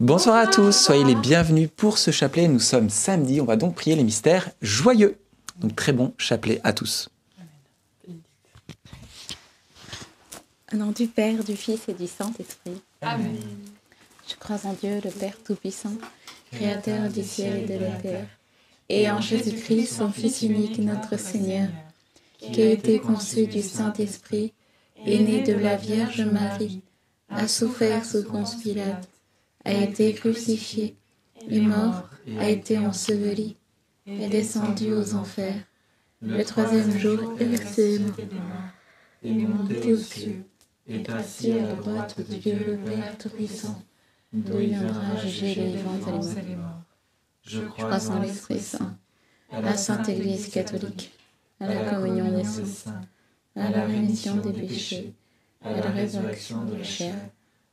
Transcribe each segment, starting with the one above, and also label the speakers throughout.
Speaker 1: Bonsoir à tous, soyez les bienvenus pour ce chapelet. Nous sommes samedi, on va donc prier les mystères joyeux. Donc très bon chapelet à tous.
Speaker 2: Au nom du Père, du Fils et du Saint-Esprit.
Speaker 3: Amen.
Speaker 2: Je crois en Dieu, le Père Tout-Puissant, Créateur du ciel et de la terre, et en Jésus-Christ, son Fils unique, notre Seigneur, qui a été conçu du Saint-Esprit, est né de la Vierge Marie, a souffert sous Ponce Pilate, a été crucifié, est mort, a été enseveli, est descendu aux enfers. Le troisième jour, il s'est
Speaker 3: et monté aux cieux, est assis à la droite de Dieu le Père Tout-Puissant, d'où il viendra juger les vivants et les morts.
Speaker 2: Je crois en l'Esprit Saint, à la Sainte Église catholique, à la communion des saints, à la rémission des péchés, à la résurrection de la chair,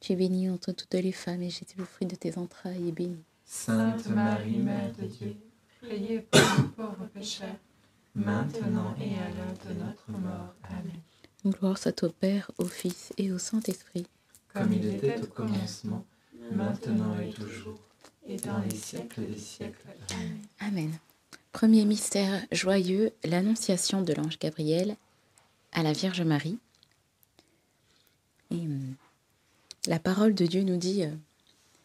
Speaker 2: Tu es bénie entre toutes les femmes, et Jésus, le fruit de tes entrailles, est béni.
Speaker 3: Sainte Marie, Mère de Dieu, priez pour nous pauvres pécheurs, maintenant et à l'heure de notre mort. Amen.
Speaker 2: Gloire soit au Père, au Fils et au Saint-Esprit.
Speaker 3: Comme il était au commencement, maintenant et toujours, et dans les siècles des siècles. Amen.
Speaker 2: Amen. Premier mystère joyeux, l'annonciation de l'ange Gabriel à la Vierge Marie. Et hum, la parole de Dieu nous dit euh,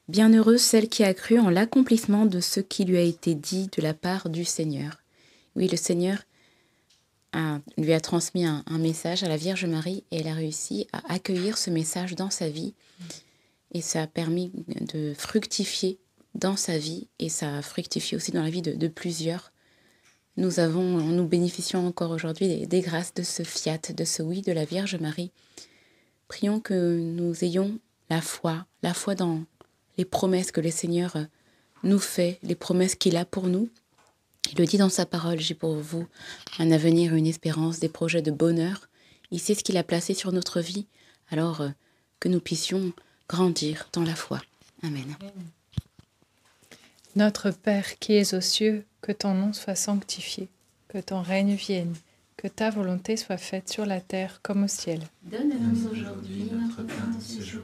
Speaker 2: Bienheureuse celle qui a cru en l'accomplissement de ce qui lui a été dit de la part du Seigneur. Oui, le Seigneur lui a transmis un, message à la Vierge Marie et elle a réussi à accueillir ce message dans sa vie. Et ça a permis de fructifier dans sa vie et ça a fructifié aussi dans la vie de, plusieurs. Nous avons, nous bénéficions encore aujourd'hui des grâces de ce fiat, de ce oui de la Vierge Marie. Prions que nous ayons la foi, la foi dans les promesses que le Seigneur euh, nous fait, les promesses qu'il a pour nous. Il le dit dans sa parole, j'ai pour vous un avenir, une espérance, des projets de bonheur. Il sait ce qu'il a placé sur notre vie, alors euh, que nous puissions grandir dans la foi. Amen.
Speaker 4: Notre Père qui es aux cieux, que ton nom soit sanctifié, que ton règne vienne, que ta volonté soit faite sur la terre comme au ciel.
Speaker 2: Donne-nous
Speaker 3: aujourd'hui notre pain de ce jour.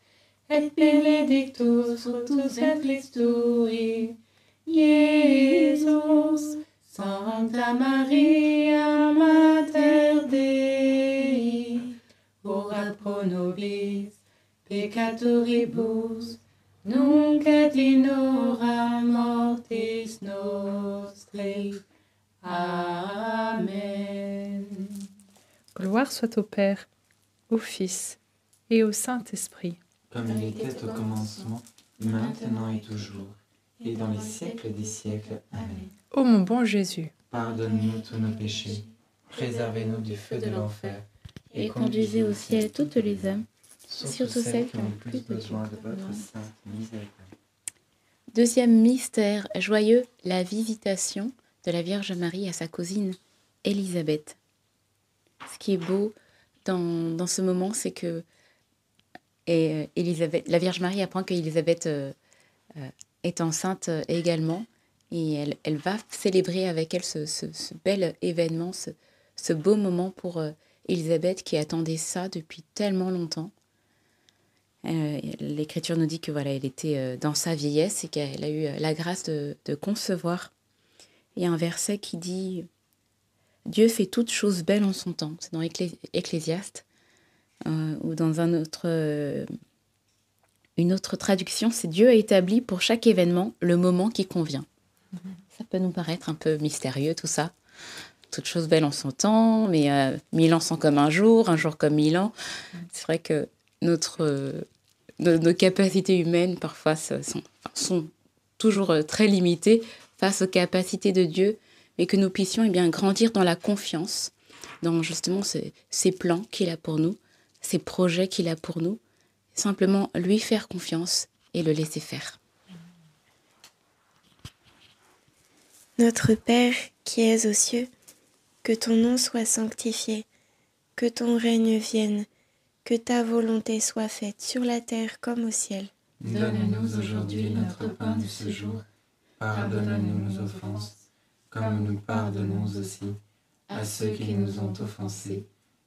Speaker 5: et benedictus fructus ventris tui, Iesus. Sancta Maria, Mater Dei, ora pro nobis peccatoribus, nunc et in hora mortis nostre. Amen.
Speaker 4: Gloire soit au Père, au Fils et au Saint-Esprit.
Speaker 3: Comme il était au commencement, maintenant et toujours, et dans les siècles des siècles. Amen.
Speaker 4: Ô mon bon Jésus,
Speaker 3: Pardonne-nous tous nos péchés, préservez-nous du feu de l'enfer,
Speaker 2: Et conduisez au ciel toutes les âmes,
Speaker 3: surtout celles qui ont le plus besoin de votre sainte miséricorde.
Speaker 2: Deuxième mystère joyeux, la visitation de la Vierge Marie à sa cousine Élisabeth. Ce qui est beau dans, dans ce moment, c'est que et, euh, Élisabeth, la Vierge Marie apprend qu'Élisabeth euh, euh, est enceinte euh, également et elle, elle va célébrer avec elle ce, ce- bel événement, ce, ce beau moment pour euh, Élisabeth qui attendait ça depuis tellement longtemps. Euh, L'Écriture nous dit que voilà, elle était euh, dans sa vieillesse et qu'elle a eu euh, la grâce de, de concevoir. Il y a un verset qui dit Dieu fait toutes choses belles en son temps. C'est dans Ecclé- Ecclésiaste. Euh, ou dans un autre, euh, une autre traduction, c'est Dieu a établi pour chaque événement le moment qui convient. Ça peut nous paraître un peu mystérieux tout ça. Toutes choses belles en son temps, mais euh, mille ans sont comme un jour, un jour comme mille ans. C'est vrai que notre, euh, nos, nos capacités humaines parfois sont, toujours très limitées face aux capacités de Dieu, mais que nous puissions eh bien, grandir dans la confiance, dans justement ces plans qu'il a pour nous, ces projets qu'il a pour nous, simplement lui faire confiance et le laisser faire.
Speaker 6: Notre Père qui es aux cieux, que ton nom soit sanctifié, que ton règne vienne, que ta volonté soit faite sur la terre comme au ciel.
Speaker 3: Donne-nous aujourd'hui notre pain de ce jour. Pardonne-nous nos offenses, comme nous pardonnons aussi à ceux qui nous ont offensés.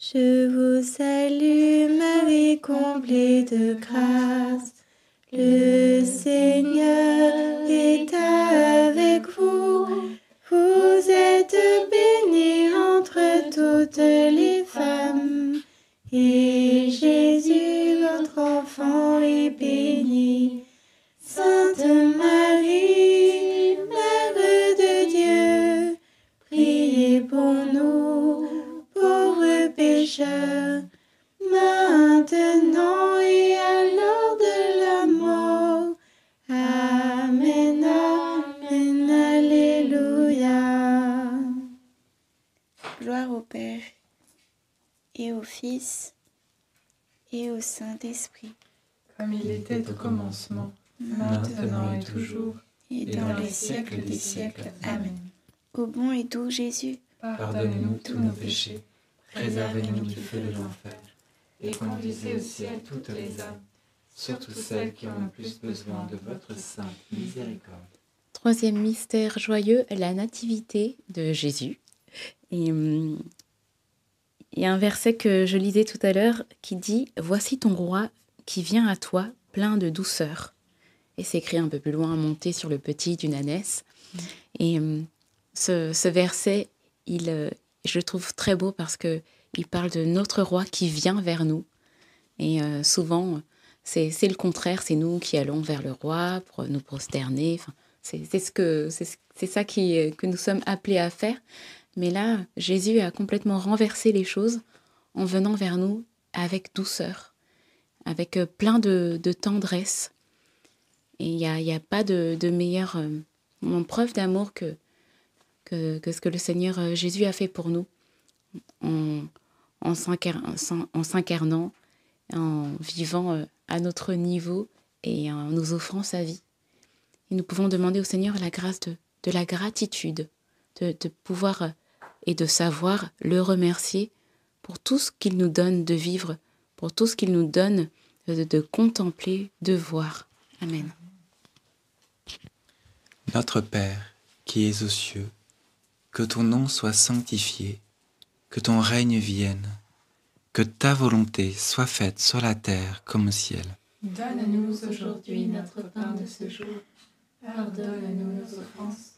Speaker 6: Je vous salue, Marie, comblée de grâce. Le Seigneur est avec vous. Vous êtes bénie entre toutes les femmes. Et Jésus, Saint-Esprit,
Speaker 4: Comme il était au commencement,
Speaker 3: maintenant et toujours,
Speaker 6: et dans les siècles des siècles. Amen. Ô bon et doux Jésus,
Speaker 3: pardonnez-nous tous nos péchés, préservez-nous du feu de l'enfer, et conduisez au ciel toutes les âmes, surtout celles qui ont le plus besoin de votre sainte miséricorde.
Speaker 2: Troisième mystère joyeux, la nativité de Jésus. Et hum, il y a un verset que je lisais tout à l'heure qui dit Voici ton roi qui vient à toi, plein de douceur. Et c'est écrit un peu plus loin, monté sur le petit d'une ânesse. Et hum, ce, ce verset, il, euh, je le trouve très beau parce que il parle de notre roi qui vient vers nous. Et euh, souvent, c'est le contraire, c'est nous qui allons vers le roi pour nous prosterner. Enfin, c'est ce que ça qui, euh, que nous sommes appelés à faire. Mais là, Jésus a complètement renversé les choses en venant vers nous avec douceur, avec euh, plein de, tendresse. Et il n'y a, y a pas de, meilleure euh, preuve d'amour que, que, ce que le Seigneur euh, Jésus a fait pour nous en, en s'incar- en en s'incarnant, en vivant à notre niveau et en nous offrant sa vie. Et nous pouvons demander au Seigneur la grâce de, de la gratitude, de, de pouvoir euh, et de savoir le remercier pour tout ce qu'il nous donne de vivre, pour tout ce qu'il nous donne de, de contempler, de voir. Amen.
Speaker 1: Notre Père, qui es aux cieux, que ton nom soit sanctifié, que ton règne vienne, que ta volonté soit faite sur la terre comme au ciel.
Speaker 5: Donne-nous aujourd'hui notre pain de ce jour. Pardonne-nous nos offenses,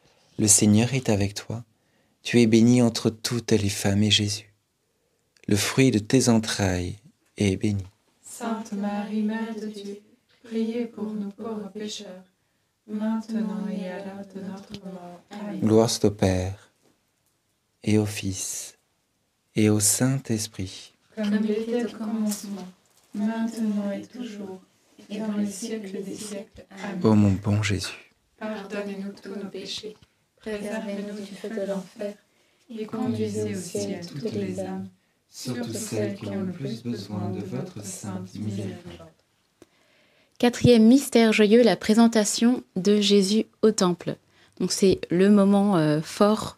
Speaker 3: le Seigneur est avec toi. Tu es bénie entre toutes les femmes et Jésus, le fruit de tes entrailles, est béni.
Speaker 4: Sainte Marie, Mère de Dieu, priez pour nous pauvres pécheurs, maintenant et à l'heure de notre mort. Amen.
Speaker 3: Gloire soit au Père, et au Fils, et au Saint-Esprit.
Speaker 4: Comme il était au commencement, maintenant et toujours, et dans les siècles des siècles. Amen.
Speaker 3: Ô mon bon Jésus,
Speaker 4: Pardonnez-nous tous nos péchés, préservez-nous du feu de l'enfer, et conduisez au ciel toutes les âmes, surtout celles qui ont le plus besoin de votre sainte miséricorde.
Speaker 2: Quatrième mystère joyeux, la présentation de Jésus au temple. Donc c'est le moment euh, fort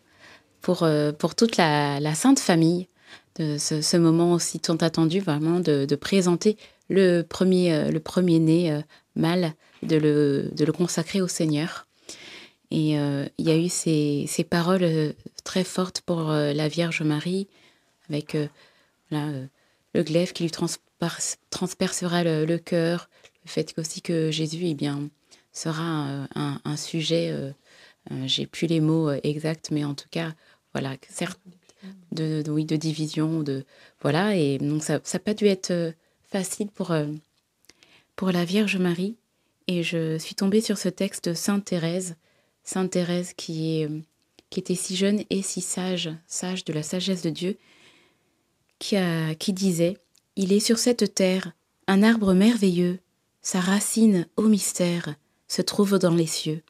Speaker 2: pour, euh, pour toute la, la Sainte Famille, de ce, ce moment aussi tant attendu, vraiment de, de présenter le premier, euh, le premier-né euh, mâle, de le, de le consacrer au Seigneur. Et euh, il y a eu ces, ces paroles euh, très fortes pour euh, la Vierge Marie, avec le glaive qui lui transpercera le, cœur, le fait aussi que Jésus eh bien, sera euh, un, un sujet, j'ai plus les mots exacts, mais en tout cas, voilà, certes, de, oui, de division, de voilà, et donc ça n'a pas dû être facile pour, pour la Vierge Marie. Et je suis tombée sur ce texte de Sainte Thérèse, Sainte Thérèse qui, était si jeune et si sage, sage de la sagesse de Dieu, qui, qui disait Il est sur cette terre un arbre merveilleux, sa racine, ô mystère, se trouve dans les cieux.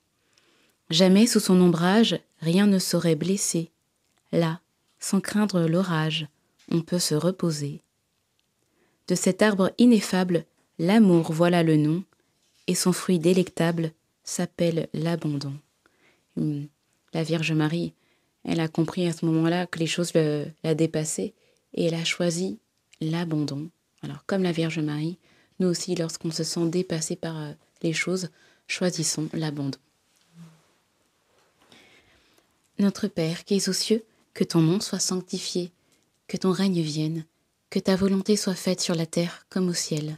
Speaker 2: Jamais sous son ombrage rien ne saurait blesser. Là, sans craindre l'orage, on peut se reposer. De cet arbre ineffable, l'amour voilà le nom, et son fruit délectable s'appelle l'abandon. Hum, La Vierge Marie, elle a compris à ce moment-là que les choses la dépassaient et elle a choisi l'abandon. Alors, comme la Vierge Marie, nous aussi, lorsqu'on se sent dépassé par euh, les choses, choisissons l'abandon. Notre Père qui es aux cieux, que ton nom soit sanctifié, que ton règne vienne, que ta volonté soit faite sur la terre comme au ciel.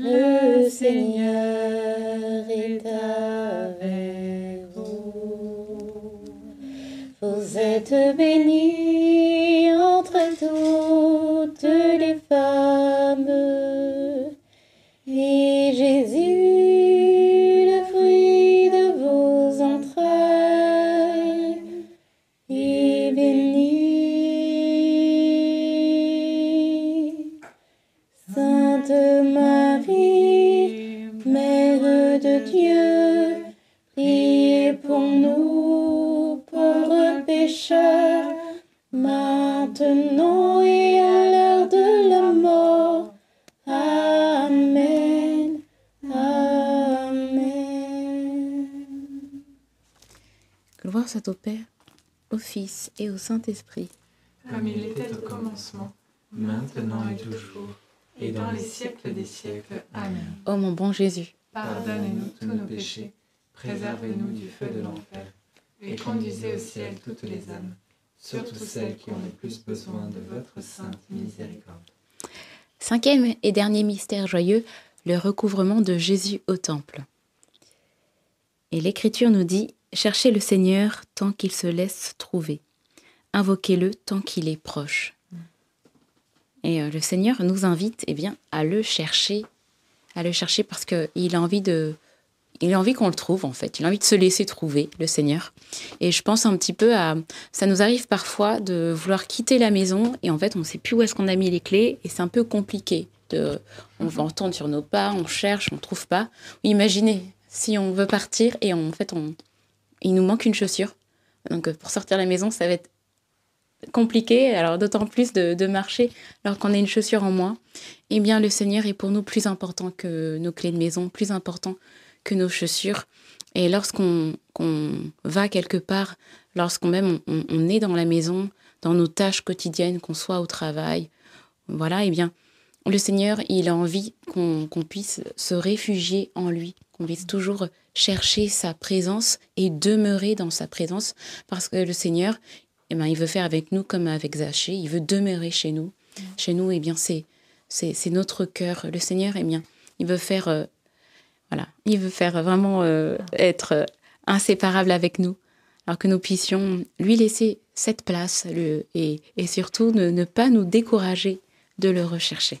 Speaker 2: Le Seigneur est avec vous. Vous êtes bénie entre toutes les femmes. Au Père, au Fils et au Saint-Esprit.
Speaker 3: Comme il était au commencement, maintenant et toujours, et dans les siècles des siècles. Amen.
Speaker 2: Ô mon bon Jésus,
Speaker 3: Pardonnez-nous tous nos péchés, préservez-nous du feu de l'enfer, et conduisez au ciel toutes les âmes, surtout celles qui ont le plus besoin de votre sainte miséricorde.
Speaker 2: Cinquième et dernier mystère joyeux, le recouvrement de Jésus au temple. Et l'Écriture nous dit, cherchez le Seigneur tant qu'il se laisse trouver. Invoquez-le tant qu'il est proche. Et euh, le Seigneur nous invite eh bien, à le chercher, à le chercher parce qu'il a envie de... Il a envie qu'on le trouve en fait, il a envie de se laisser trouver, le Seigneur. Et je pense un petit peu à... Ça nous arrive parfois de vouloir quitter la maison et en fait on ne sait plus où est-ce qu'on a mis les clés et c'est un peu compliqué. De... On va entendre sur nos pas, on cherche, on ne trouve pas. Imaginez si on veut partir et en fait on... il nous manque une chaussure. Donc pour sortir de la maison ça va être compliqué, alors d'autant plus de, marcher alors qu'on a une chaussure en moins, eh bien le Seigneur est pour nous plus important que nos clés de maison, plus important que nos chaussures. Et lorsqu'on qu'on va quelque part, lorsqu'on même on, on est dans la maison, dans nos tâches quotidiennes, qu'on soit au travail, voilà, eh bien le Seigneur, il a envie qu'on puisse se réfugier en lui, qu'on puisse toujours chercher sa présence et demeurer dans sa présence, parce que le Seigneur, eh ben, il veut faire avec nous comme avec Zachée, il veut demeurer chez nous. Chez nous, eh bien, c'est c'est notre cœur. Le Seigneur est bien. Il veut faire, euh, voilà, il veut faire vraiment euh, être inséparable avec nous, alors que nous puissions lui laisser cette place le, et, et, surtout ne, ne, pas nous décourager de le rechercher.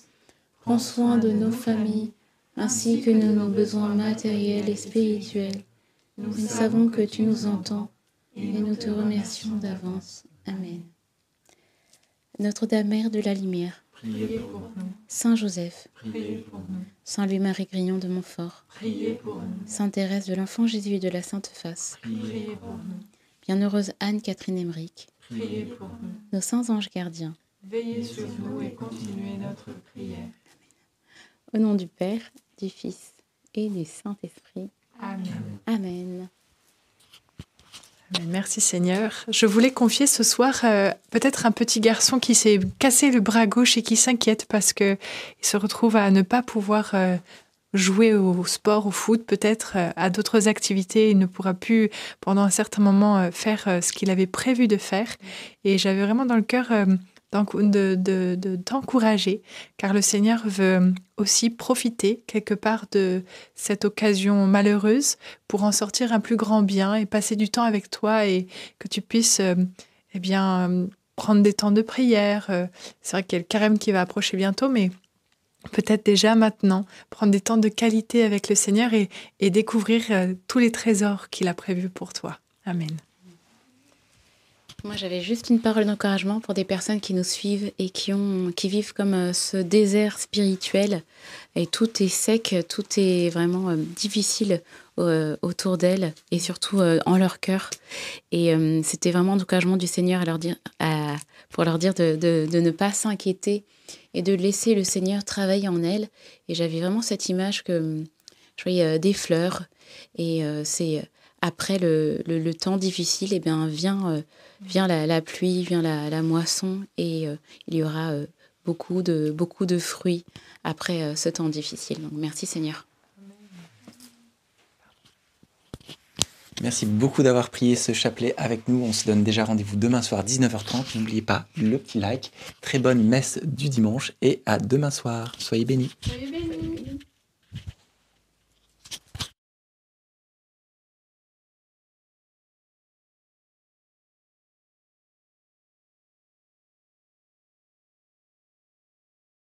Speaker 2: Prends soin de nos familles, ainsi que de nos besoins matériels et spirituels. Nous savons que tu nous entends, et nous te remercions d'avance. Amen. Notre-Dame Mère de la Lumière,
Speaker 3: Priez pour nous,
Speaker 2: Saint Joseph,
Speaker 3: priez pour nous,
Speaker 2: Saint Louis-Marie Grignon de Montfort,
Speaker 3: priez pour nous,
Speaker 2: Sainte Thérèse de l'Enfant Jésus et de la Sainte Face,
Speaker 3: priez pour nous,
Speaker 2: Bienheureuse Anne-Catherine Emmerich,
Speaker 3: priez pour nous.
Speaker 2: nos saints anges gardiens,
Speaker 4: veillez
Speaker 3: sur nous et continuez notre prière.
Speaker 2: Au nom du Père, du Fils et du Saint-Esprit.
Speaker 4: Amen.
Speaker 2: Amen.
Speaker 4: Merci Seigneur. Je voulais confier ce soir euh, peut-être un petit garçon qui s'est cassé le bras gauche et qui s'inquiète parce que il se retrouve à ne pas pouvoir euh, jouer au sport, au foot, peut-être euh, à d'autres activités. Il ne pourra plus pendant un certain moment faire ce qu'il avait prévu de faire. Et j'avais vraiment dans le cœur de, t'encourager, car le Seigneur veut aussi profiter quelque part de cette occasion malheureuse pour en sortir un plus grand bien et passer du temps avec toi et que tu puisses euh, eh bien prendre des temps de prière. Euh, c'est vrai qu'il y a le carême qui va approcher bientôt, mais peut-être déjà maintenant prendre des temps de qualité avec le Seigneur et, et découvrir euh, tous les trésors qu'il a prévus pour toi. Amen.
Speaker 2: Moi, j'avais juste une parole d'encouragement pour des personnes qui nous suivent et qui, ont, qui vivent comme euh, ce désert spirituel. Et tout est sec, tout est vraiment euh, difficile euh, autour d'elles et surtout en leur cœur. Et c'était vraiment l'encouragement du Seigneur pour leur dire de, ne pas s'inquiéter et de laisser le Seigneur travailler en elles. Et j'avais vraiment cette image que je voyais des fleurs. Et c'est après le, le, temps difficile, et eh bien, vient, vient la, pluie, vient la, moisson, et euh, il y aura euh, beaucoup, de, beaucoup de fruits après ce temps difficile. Donc merci Seigneur.
Speaker 1: Merci beaucoup d'avoir prié ce chapelet avec nous. On se donne déjà rendez-vous demain soir 19h30. N'oubliez pas le petit like. Très bonne messe du dimanche et à demain soir. Soyez bénis. Soyez bénis.